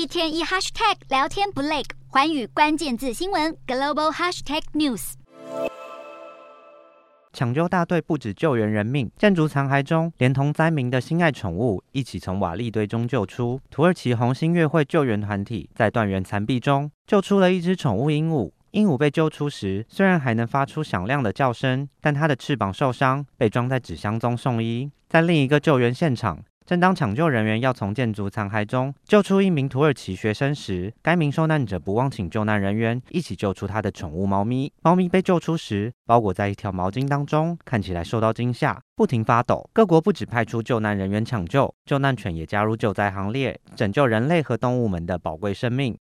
一天一 hashtag 聊天不累，环宇关键字新闻 global hashtag news。抢救大队不止救援人命，建筑残骸中连同灾民的心爱宠物一起从瓦砾堆中救出。土耳其红星月会救援团体在断垣残壁中救出了一只宠物鹦鹉。鹦鹉被救出时，虽然还能发出响亮的叫声，但它的翅膀受伤，被装在纸箱中送医。在另一个救援现场，正当抢救人员要从建筑残骸中救出一名土耳其学生时，该名受难者不忘请救难人员一起救出他的宠物猫咪。猫咪被救出时，包裹在一条毛巾当中，看起来受到惊吓，不停发抖。各国不止派出救难人员抢救，救难犬也加入救灾行列，拯救人类和动物们的宝贵生命。